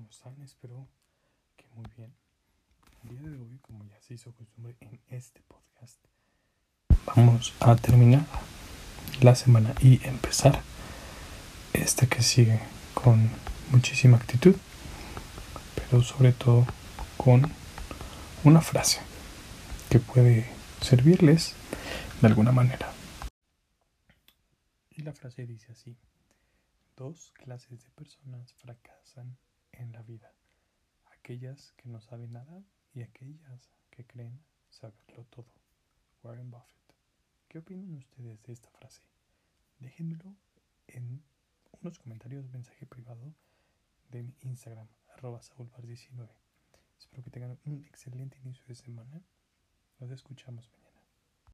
¿Cómo están? Espero que muy bien. El día de hoy, como ya se hizo costumbre en este podcast, vamos a terminar la semana y empezar esta que sigue con muchísima actitud, pero sobre todo con una frase que puede servirles de alguna manera. Y la frase dice así. Dos clases de personas fracasan en la vida. Aquellas que no saben nada y aquellas que creen saberlo todo. Warren Buffett. ¿Qué opinan ustedes de esta frase? Déjenmelo en unos comentarios, mensaje privado de mi Instagram, arroba 19 Espero que tengan un excelente inicio de semana. Nos escuchamos mañana.